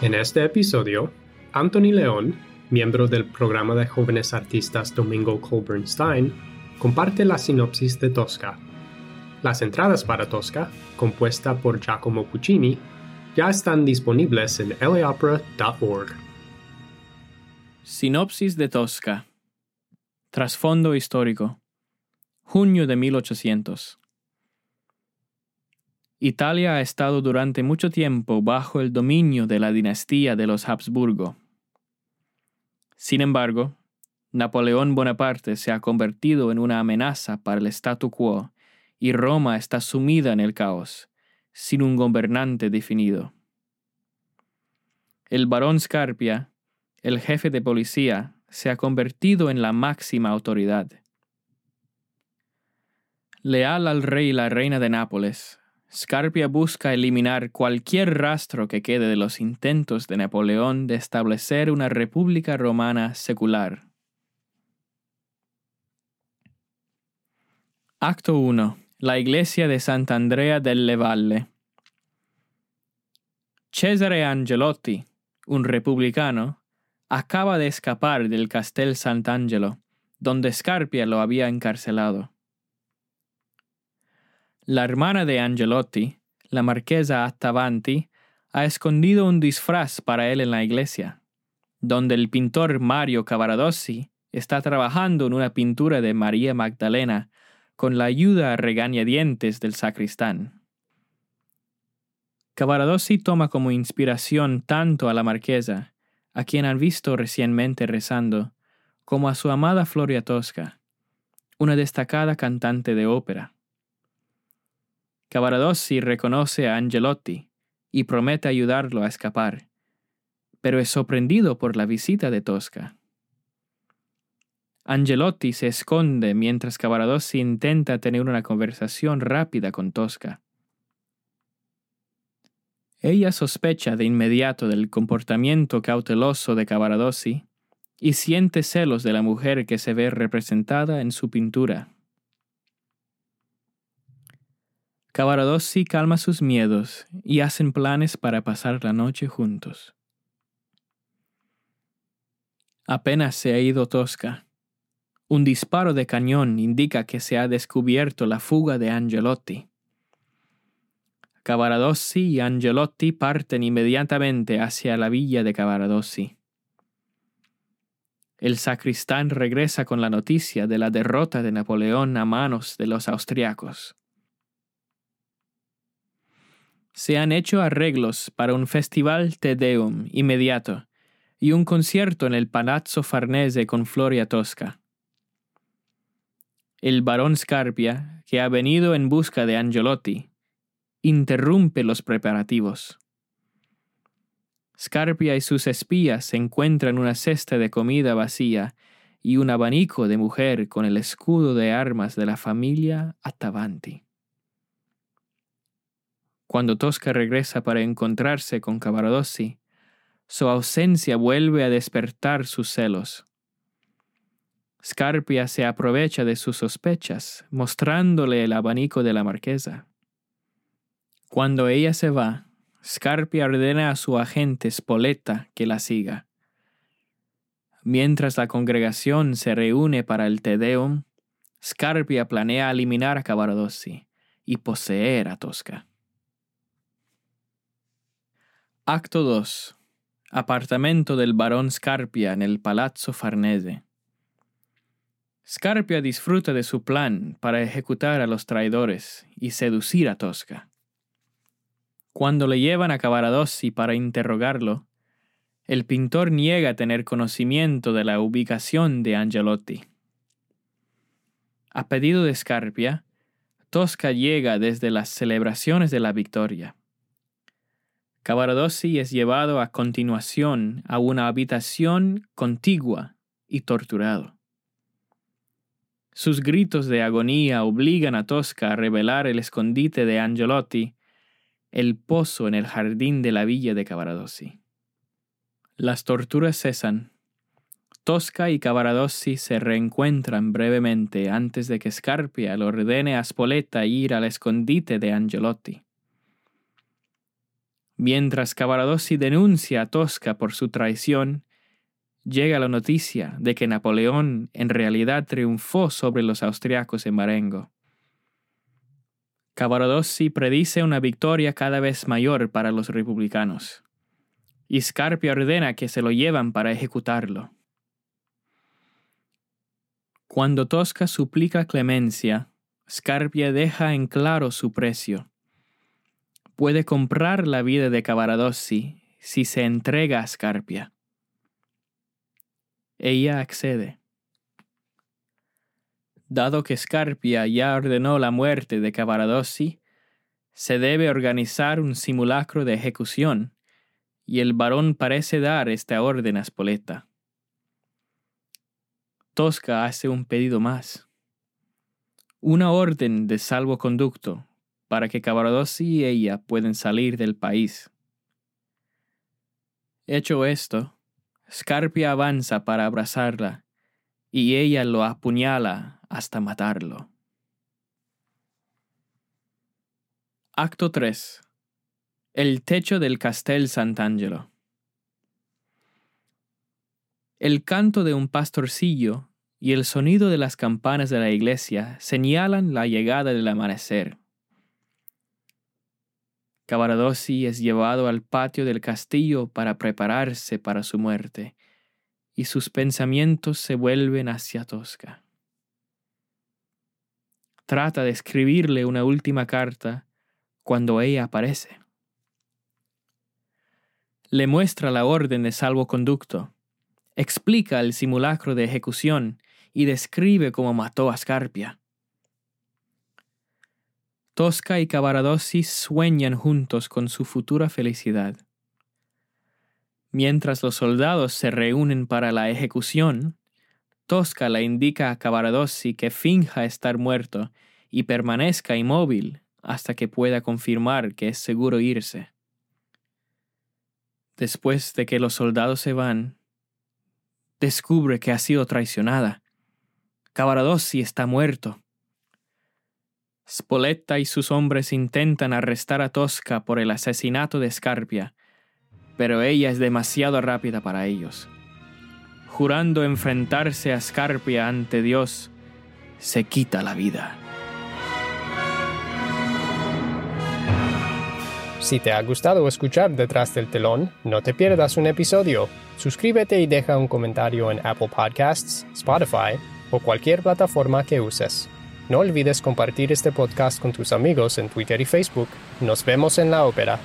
En este episodio, Anthony León, miembro del programa de jóvenes artistas Domingo Colbernstein, comparte la sinopsis de Tosca. Las entradas para Tosca, compuesta por Giacomo Puccini, ya están disponibles en laopera.org. Sinopsis de Tosca. Trasfondo histórico. Junio de 1800. Italia ha estado durante mucho tiempo bajo el dominio de la dinastía de los Habsburgo. Sin embargo, Napoleón Bonaparte se ha convertido en una amenaza para el statu quo y Roma está sumida en el caos, sin un gobernante definido. El barón Scarpia, el jefe de policía, se ha convertido en la máxima autoridad. Leal al rey y la reina de Nápoles, Scarpia busca eliminar cualquier rastro que quede de los intentos de Napoleón de establecer una república romana secular. Acto 1. La iglesia de Sant'Andrea delle Valle. Cesare Angelotti, un republicano, acaba de escapar del Castel Sant'Angelo, donde Scarpia lo había encarcelado. La hermana de Angelotti, la marquesa Attavanti, ha escondido un disfraz para él en la iglesia, donde el pintor Mario Cavaradossi está trabajando en una pintura de María Magdalena con la ayuda a regañadientes del sacristán. Cavaradossi toma como inspiración tanto a la marquesa, a quien han visto recientemente rezando, como a su amada Floria Tosca, una destacada cantante de ópera. Cavaradossi reconoce a Angelotti y promete ayudarlo a escapar, pero es sorprendido por la visita de Tosca. Angelotti se esconde mientras Cavaradossi intenta tener una conversación rápida con Tosca. Ella sospecha de inmediato del comportamiento cauteloso de Cavaradossi y siente celos de la mujer que se ve representada en su pintura. Cavaradossi calma sus miedos y hacen planes para pasar la noche juntos. Apenas se ha ido Tosca. Un disparo de cañón indica que se ha descubierto la fuga de Angelotti. Cavaradossi y Angelotti parten inmediatamente hacia la villa de Cavaradossi. El sacristán regresa con la noticia de la derrota de Napoleón a manos de los austriacos se han hecho arreglos para un festival Te Deum inmediato y un concierto en el Palazzo Farnese con Floria Tosca. El barón Scarpia, que ha venido en busca de Angelotti, interrumpe los preparativos. Scarpia y sus espías encuentran una cesta de comida vacía y un abanico de mujer con el escudo de armas de la familia Attavanti. Cuando Tosca regresa para encontrarse con Cavaradossi, su ausencia vuelve a despertar sus celos. Scarpia se aprovecha de sus sospechas, mostrándole el abanico de la marquesa. Cuando ella se va, Scarpia ordena a su agente Spoletta que la siga. Mientras la congregación se reúne para el Te Deum, Scarpia planea eliminar a Cavaradossi y poseer a Tosca. Acto 2. Apartamento del barón Scarpia en el Palazzo Farnese. Scarpia disfruta de su plan para ejecutar a los traidores y seducir a Tosca. Cuando le llevan a Cavaradossi para interrogarlo, el pintor niega tener conocimiento de la ubicación de Angelotti. A pedido de Scarpia, Tosca llega desde las celebraciones de la victoria. Cavaradossi es llevado a continuación a una habitación contigua y torturado. Sus gritos de agonía obligan a Tosca a revelar el escondite de Angelotti, el pozo en el jardín de la villa de Cavaradossi. Las torturas cesan. Tosca y Cavaradossi se reencuentran brevemente antes de que Scarpia le ordene a Spoletta ir al escondite de Angelotti. Mientras Cavaradossi denuncia a Tosca por su traición, llega la noticia de que Napoleón en realidad triunfó sobre los austriacos en Marengo. Cavaradossi predice una victoria cada vez mayor para los republicanos, y Scarpia ordena que se lo llevan para ejecutarlo. Cuando Tosca suplica clemencia, Scarpia deja en claro su precio. Puede comprar la vida de Cavaradossi si se entrega a Scarpia. Ella accede. Dado que Scarpia ya ordenó la muerte de Cavaradossi, se debe organizar un simulacro de ejecución, y el varón parece dar esta orden a Spoleta. Tosca hace un pedido más. Una orden de salvoconducto para que Cavaradossi y ella puedan salir del país. Hecho esto, Scarpia avanza para abrazarla y ella lo apuñala hasta matarlo. Acto 3. El techo del Castel Sant'Angelo. El canto de un pastorcillo y el sonido de las campanas de la iglesia señalan la llegada del amanecer. Cavaradossi es llevado al patio del castillo para prepararse para su muerte, y sus pensamientos se vuelven hacia Tosca. Trata de escribirle una última carta cuando ella aparece. Le muestra la orden de salvoconducto, explica el simulacro de ejecución y describe cómo mató a Scarpia. Tosca y Cavaradossi sueñan juntos con su futura felicidad. Mientras los soldados se reúnen para la ejecución, Tosca le indica a Cavaradossi que finja estar muerto y permanezca inmóvil hasta que pueda confirmar que es seguro irse. Después de que los soldados se van, descubre que ha sido traicionada. Cavaradossi está muerto. Spoletta y sus hombres intentan arrestar a Tosca por el asesinato de Scarpia, pero ella es demasiado rápida para ellos. Jurando enfrentarse a Scarpia ante Dios, se quita la vida. Si te ha gustado escuchar Detrás del telón, no te pierdas un episodio. Suscríbete y deja un comentario en Apple Podcasts, Spotify o cualquier plataforma que uses. No olvides compartir este podcast con tus amigos en Twitter y Facebook. Nos vemos en la ópera.